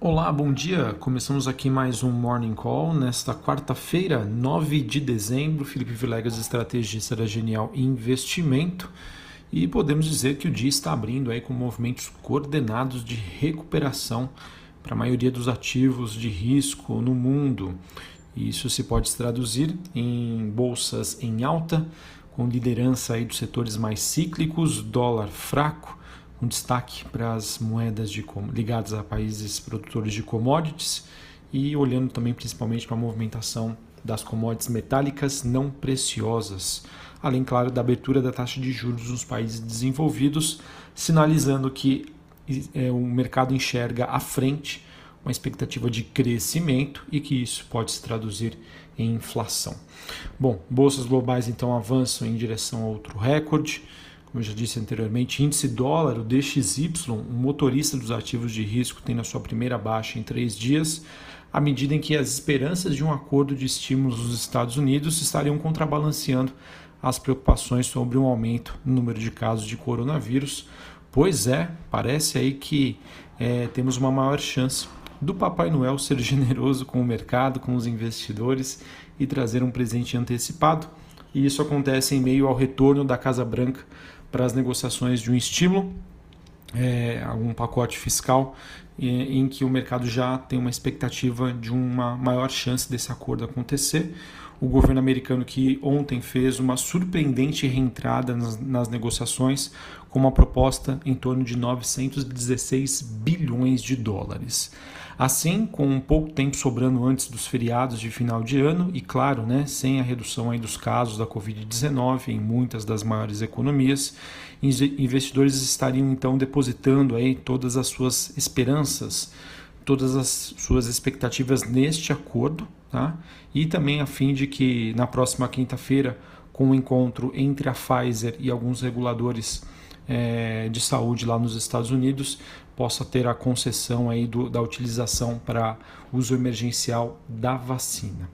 Olá, bom dia. Começamos aqui mais um Morning Call nesta quarta-feira, 9 de dezembro. Felipe Vilegas, estrategista da Genial Investimento. E podemos dizer que o dia está abrindo aí com movimentos coordenados de recuperação para a maioria dos ativos de risco no mundo. Isso se pode traduzir em bolsas em alta, com liderança aí dos setores mais cíclicos, dólar fraco, um destaque para as moedas de, ligadas a países produtores de commodities e olhando também principalmente para a movimentação das commodities metálicas não preciosas, além, claro, da abertura da taxa de juros nos países desenvolvidos, sinalizando que é, o mercado enxerga à frente uma expectativa de crescimento e que isso pode se traduzir em inflação. Bom, bolsas globais então avançam em direção a outro recorde como eu já disse anteriormente, índice dólar, o DXY, um motorista dos ativos de risco, tem na sua primeira baixa em três dias, à medida em que as esperanças de um acordo de estímulos nos Estados Unidos estariam contrabalanceando as preocupações sobre um aumento no número de casos de coronavírus. Pois é, parece aí que é, temos uma maior chance do Papai Noel ser generoso com o mercado, com os investidores e trazer um presente antecipado. E isso acontece em meio ao retorno da Casa Branca para as negociações de um estímulo, é, algum pacote fiscal, em que o mercado já tem uma expectativa de uma maior chance desse acordo acontecer. O governo americano que ontem fez uma surpreendente reentrada nas, nas negociações com uma proposta em torno de 916 bilhões de dólares. Assim, com um pouco tempo sobrando antes dos feriados de final de ano e, claro, né, sem a redução aí dos casos da Covid-19 em muitas das maiores economias, investidores estariam então depositando aí todas as suas esperanças, todas as suas expectativas neste acordo, tá? E também a fim de que na próxima quinta-feira, com o um encontro entre a Pfizer e alguns reguladores é, de saúde lá nos Estados Unidos possa ter a concessão aí do, da utilização para uso emergencial da vacina.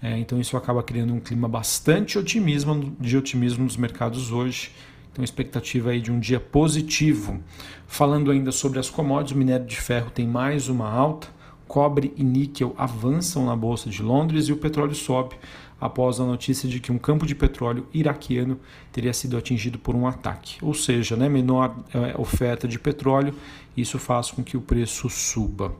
É, então isso acaba criando um clima bastante otimismo, de otimismo nos mercados hoje. Então expectativa aí de um dia positivo. Falando ainda sobre as commodities, o minério de ferro tem mais uma alta, cobre e níquel avançam na bolsa de Londres e o petróleo sobe após a notícia de que um campo de petróleo iraquiano teria sido atingido por um ataque. Ou seja, né, menor é, oferta de petróleo, isso faz com que o preço suba.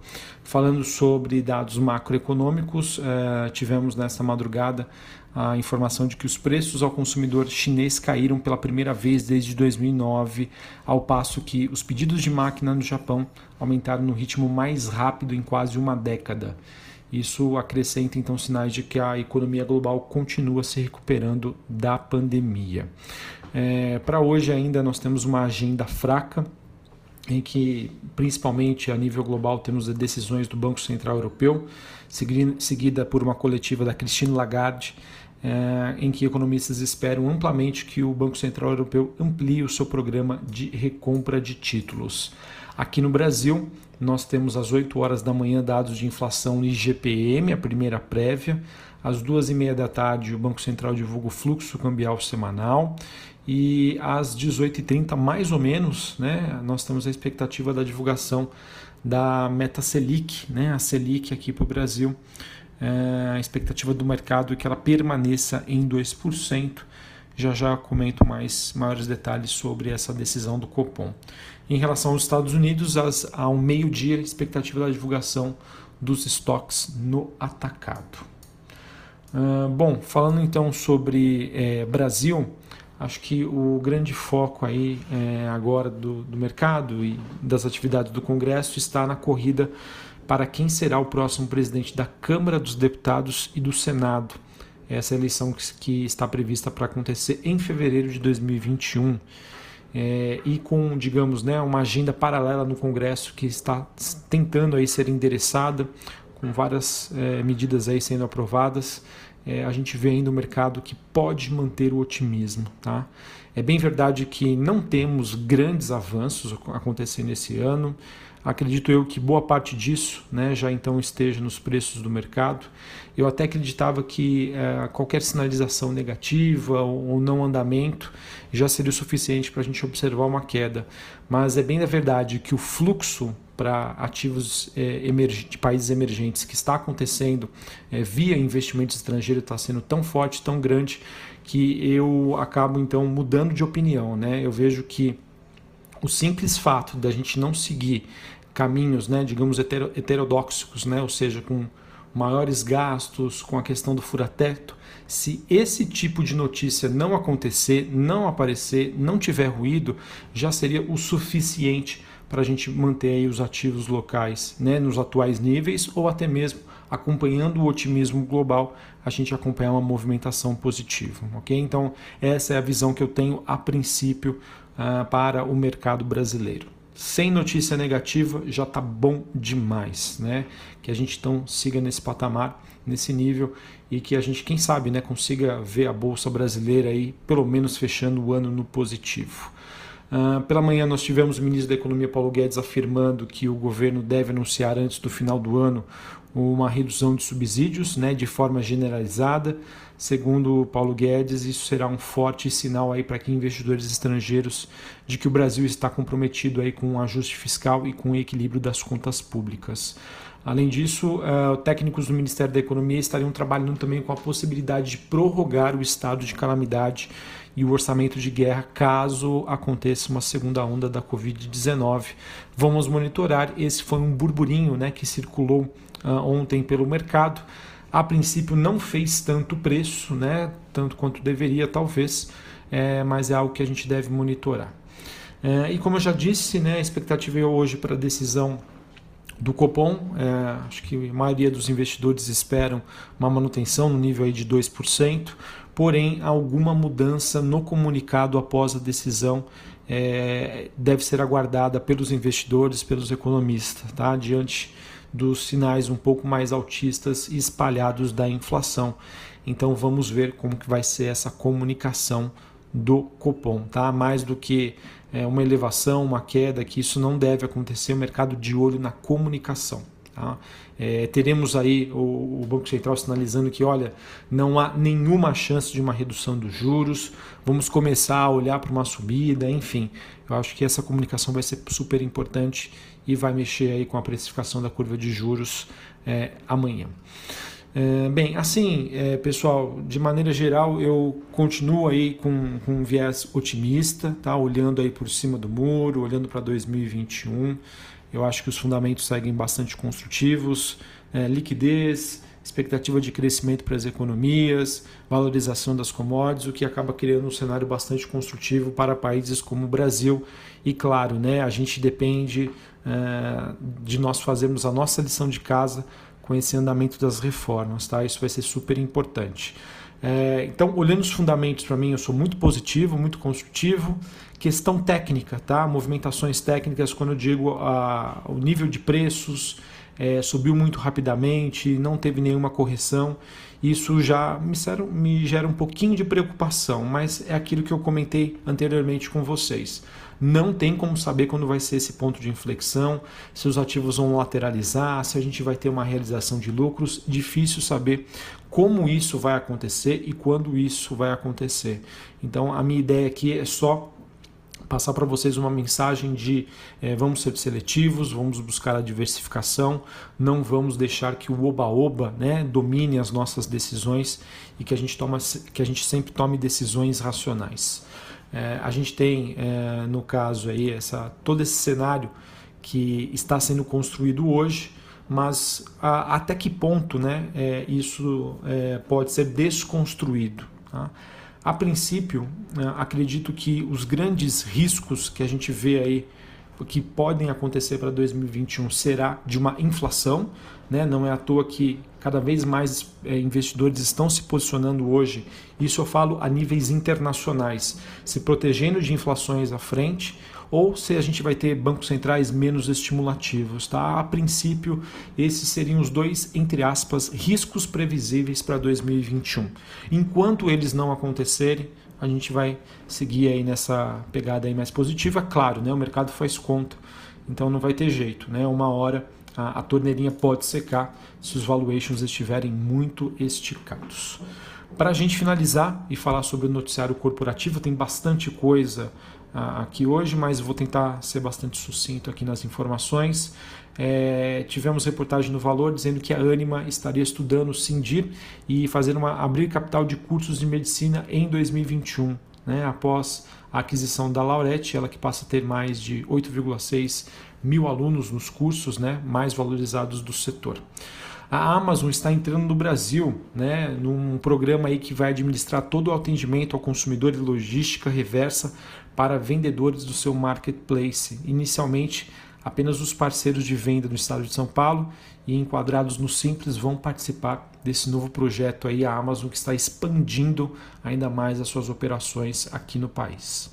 Falando sobre dados macroeconômicos, é, tivemos nesta madrugada a informação de que os preços ao consumidor chinês caíram pela primeira vez desde 2009, ao passo que os pedidos de máquina no Japão aumentaram no ritmo mais rápido em quase uma década. Isso acrescenta então sinais de que a economia global continua se recuperando da pandemia. É, Para hoje ainda nós temos uma agenda fraca, em que principalmente a nível global temos as decisões do Banco Central Europeu, seguida por uma coletiva da Christine Lagarde, é, em que economistas esperam amplamente que o Banco Central Europeu amplie o seu programa de recompra de títulos. Aqui no Brasil, nós temos às 8 horas da manhã dados de inflação no IGPM, a primeira prévia. Às duas e meia da tarde, o Banco Central divulga o fluxo cambial semanal. E às 18h30, mais ou menos, né, nós temos a expectativa da divulgação da meta Selic, né, a Selic aqui para o Brasil. É, a expectativa do mercado é que ela permaneça em 2%. Já já comento mais maiores detalhes sobre essa decisão do Copom. Em relação aos Estados Unidos, às, ao meio-dia, expectativa da divulgação dos estoques no atacado. Uh, bom, falando então sobre é, Brasil, acho que o grande foco aí é, agora do, do mercado e das atividades do Congresso está na corrida para quem será o próximo presidente da Câmara dos Deputados e do Senado essa eleição que está prevista para acontecer em fevereiro de 2021. É, e com, digamos, né, uma agenda paralela no Congresso que está tentando aí ser endereçada, com várias é, medidas aí sendo aprovadas, é, a gente vê ainda um mercado que pode manter o otimismo. Tá? É bem verdade que não temos grandes avanços acontecendo esse ano. Acredito eu que boa parte disso né, já então esteja nos preços do mercado. Eu até acreditava que é, qualquer sinalização negativa ou não andamento já seria o suficiente para a gente observar uma queda. Mas é bem a verdade que o fluxo para ativos é, de países emergentes que está acontecendo é, via investimentos estrangeiros está sendo tão forte, tão grande, que eu acabo então mudando de opinião. Né? Eu vejo que o simples fato da gente não seguir caminhos, né, digamos, heterodoxos, né, ou seja, com maiores gastos, com a questão do furateto, se esse tipo de notícia não acontecer, não aparecer, não tiver ruído, já seria o suficiente para a gente manter os ativos locais né, nos atuais níveis ou até mesmo acompanhando o otimismo global, a gente acompanhar uma movimentação positiva? Então essa é a visão que eu tenho a princípio uh, para o mercado brasileiro. Sem notícia negativa já está bom demais, né? Que a gente então siga nesse patamar, nesse nível e que a gente, quem sabe, né, consiga ver a bolsa brasileira aí pelo menos fechando o ano no positivo. Uh, pela manhã nós tivemos o ministro da Economia Paulo Guedes afirmando que o governo deve anunciar antes do final do ano uma redução de subsídios né, de forma generalizada. Segundo Paulo Guedes, isso será um forte sinal aí para que investidores estrangeiros de que o Brasil está comprometido aí com o um ajuste fiscal e com o equilíbrio das contas públicas. Além disso, uh, técnicos do Ministério da Economia estariam trabalhando também com a possibilidade de prorrogar o estado de calamidade e o orçamento de guerra caso aconteça uma segunda onda da Covid-19. Vamos monitorar. Esse foi um burburinho né, que circulou ontem pelo mercado. A princípio não fez tanto preço, né, tanto quanto deveria, talvez, é, mas é algo que a gente deve monitorar. É, e como eu já disse, né, a expectativa é hoje para a decisão do Copom, é, acho que a maioria dos investidores esperam uma manutenção no nível aí de 2%, porém alguma mudança no comunicado após a decisão é, deve ser aguardada pelos investidores, pelos economistas, tá? diante dos sinais um pouco mais altistas e espalhados da inflação. Então vamos ver como que vai ser essa comunicação do Copom, tá? Mais do que é, uma elevação, uma queda, que isso não deve acontecer, o mercado de olho na comunicação. Tá? É, teremos aí o, o, Banco Central sinalizando que, olha, não há nenhuma chance de uma redução dos juros, vamos começar a olhar para uma subida, enfim. Eu acho que essa comunicação vai ser super importante e vai mexer aí com a precificação da curva de juros é, amanhã. É, bem, assim, é, pessoal, de maneira geral, eu continuo aí com, com um viés otimista, tá? olhando aí por cima do muro, olhando para 2021. Eu acho que os fundamentos seguem bastante construtivos, é, liquidez, expectativa de crescimento para as economias, valorização das commodities, o que acaba criando um cenário bastante construtivo para países como o Brasil. E claro, né, a gente depende é, de nós fazermos a nossa lição de casa com esse andamento das reformas, tá? Isso vai ser super importante. É, então, olhando os fundamentos para mim, eu sou muito positivo, muito construtivo. Questão técnica, tá? Movimentações técnicas, quando eu digo a, o nível de preços é, subiu muito rapidamente, não teve nenhuma correção. Isso já me, me gera um pouquinho de preocupação, mas é aquilo que eu comentei anteriormente com vocês. Não tem como saber quando vai ser esse ponto de inflexão, se os ativos vão lateralizar, se a gente vai ter uma realização de lucros. Difícil saber como isso vai acontecer e quando isso vai acontecer. Então, a minha ideia aqui é só passar para vocês uma mensagem de é, vamos ser seletivos, vamos buscar a diversificação, não vamos deixar que o oba-oba né, domine as nossas decisões e que a gente, toma, que a gente sempre tome decisões racionais. É, a gente tem, é, no caso, aí, essa, todo esse cenário que está sendo construído hoje, mas a, até que ponto né, é, isso é, pode ser desconstruído? Tá? A princípio, é, acredito que os grandes riscos que a gente vê aí que podem acontecer para 2021 será de uma inflação, né? não é à toa que cada vez mais é, investidores estão se posicionando hoje, isso eu falo a níveis internacionais, se protegendo de inflações à frente, ou se a gente vai ter bancos centrais menos estimulativos. Tá? A princípio, esses seriam os dois, entre aspas, riscos previsíveis para 2021. Enquanto eles não acontecerem, a gente vai seguir aí nessa pegada aí mais positiva. Claro, né, o mercado faz conta então não vai ter jeito, né? Uma hora a, a torneirinha pode secar se os valuations estiverem muito esticados. Para a gente finalizar e falar sobre o noticiário corporativo, tem bastante coisa aqui hoje, mas vou tentar ser bastante sucinto aqui nas informações. É, tivemos reportagem no Valor dizendo que a Anima estaria estudando Sindir e fazer uma abrir capital de cursos de medicina em 2021, né, após a aquisição da Laurette, ela que passa a ter mais de 8,6 mil alunos nos cursos né, mais valorizados do setor. A Amazon está entrando no Brasil, né, num programa aí que vai administrar todo o atendimento ao consumidor e logística reversa para vendedores do seu marketplace. Inicialmente, apenas os parceiros de venda no estado de São Paulo e enquadrados no Simples vão participar desse novo projeto aí, a Amazon que está expandindo ainda mais as suas operações aqui no país.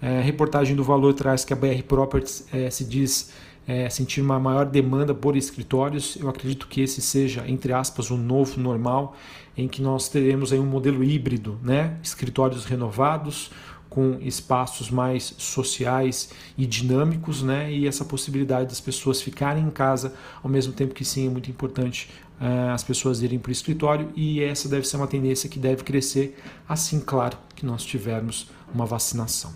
É, reportagem do Valor traz que a BR Properties é, se diz é, sentir uma maior demanda por escritórios. Eu acredito que esse seja, entre aspas, o novo normal, em que nós teremos aí um modelo híbrido, né? escritórios renovados, com espaços mais sociais e dinâmicos, né? E essa possibilidade das pessoas ficarem em casa, ao mesmo tempo que sim é muito importante uh, as pessoas irem para o escritório e essa deve ser uma tendência que deve crescer, assim, claro, que nós tivermos uma vacinação.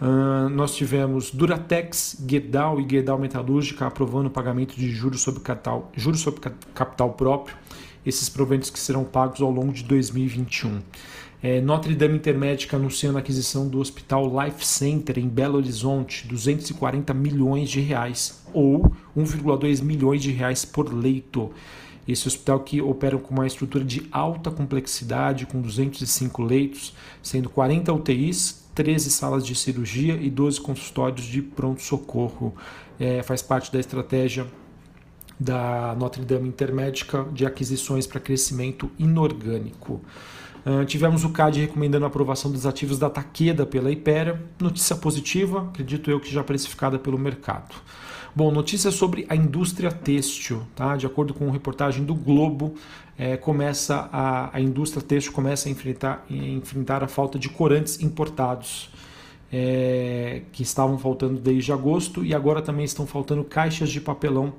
Uh, nós tivemos Duratex, Gerdau e Gerdau Metalúrgica aprovando o pagamento de juros sobre capital, juros sobre capital próprio, esses proventos que serão pagos ao longo de 2021. É, Notre Dame Intermédica anunciando a aquisição do Hospital Life Center em Belo Horizonte, 240 milhões de reais, ou 1,2 milhões de reais por leito. Esse hospital que opera com uma estrutura de alta complexidade, com 205 leitos, sendo 40 UTIs, 13 salas de cirurgia e 12 consultórios de pronto-socorro. É, faz parte da estratégia da Notre Dame Intermédica de aquisições para crescimento inorgânico. Uh, tivemos o CAD recomendando a aprovação dos ativos da Taqueda pela Ipera. Notícia positiva, acredito eu que já precificada pelo mercado. Bom, notícia sobre a indústria têxtil, tá? De acordo com reportagem do Globo, é, começa a, a indústria têxtil começa a enfrentar, a enfrentar a falta de corantes importados. É, que estavam faltando desde agosto e agora também estão faltando caixas de papelão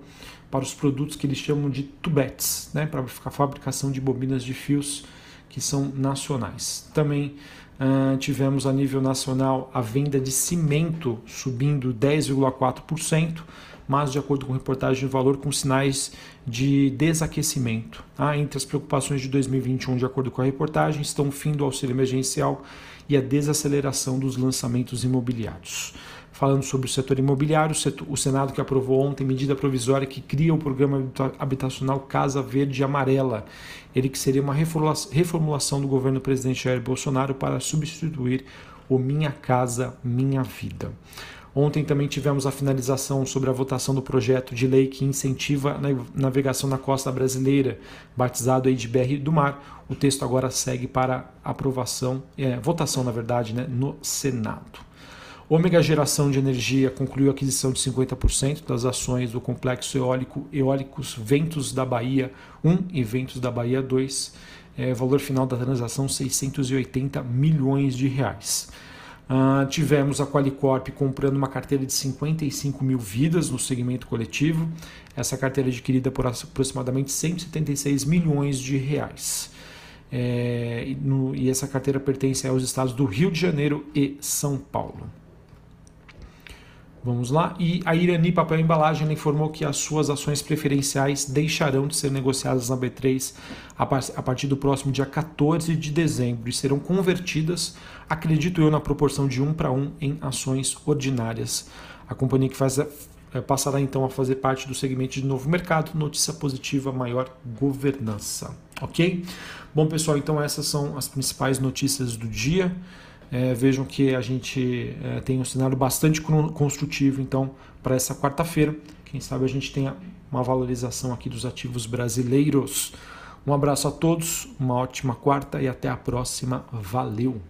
para os produtos que eles chamam de tubetes, né, para a fabricação de bobinas de fios que são nacionais. Também uh, tivemos a nível nacional a venda de cimento subindo 10,4%, mas de acordo com reportagem de valor com sinais de desaquecimento. Ah, entre as preocupações de 2021, de acordo com a reportagem, estão o fim do auxílio emergencial e a desaceleração dos lançamentos imobiliários falando sobre o setor imobiliário, o Senado que aprovou ontem medida provisória que cria o programa habitacional Casa Verde Amarela, ele que seria uma reformulação do governo do presidente Jair Bolsonaro para substituir o Minha Casa Minha Vida. Ontem também tivemos a finalização sobre a votação do projeto de lei que incentiva a navegação na costa brasileira, batizado aí de BR do Mar. O texto agora segue para aprovação, é, votação na verdade, né, no Senado. Ômega Geração de Energia concluiu a aquisição de 50% das ações do complexo eólico Eólicos Ventos da Bahia 1 e Ventos da Bahia 2. É, valor final da transação 680 milhões de reais. Uh, tivemos a Qualicorp comprando uma carteira de 55 mil vidas no segmento coletivo. Essa carteira adquirida por aproximadamente 176 milhões de reais. É, no, e essa carteira pertence aos estados do Rio de Janeiro e São Paulo. Vamos lá. E a Irani Papel Embalagem informou que as suas ações preferenciais deixarão de ser negociadas na B3 a partir do próximo dia 14 de dezembro e serão convertidas, acredito eu, na proporção de 1 para 1 em ações ordinárias. A companhia que faz é, passará então a fazer parte do segmento de novo mercado, notícia positiva, maior governança. Ok? Bom, pessoal, então essas são as principais notícias do dia. É, vejam que a gente é, tem um cenário bastante construtivo então para essa quarta-feira. Quem sabe a gente tenha uma valorização aqui dos ativos brasileiros. Um abraço a todos, uma ótima quarta e até a próxima. Valeu!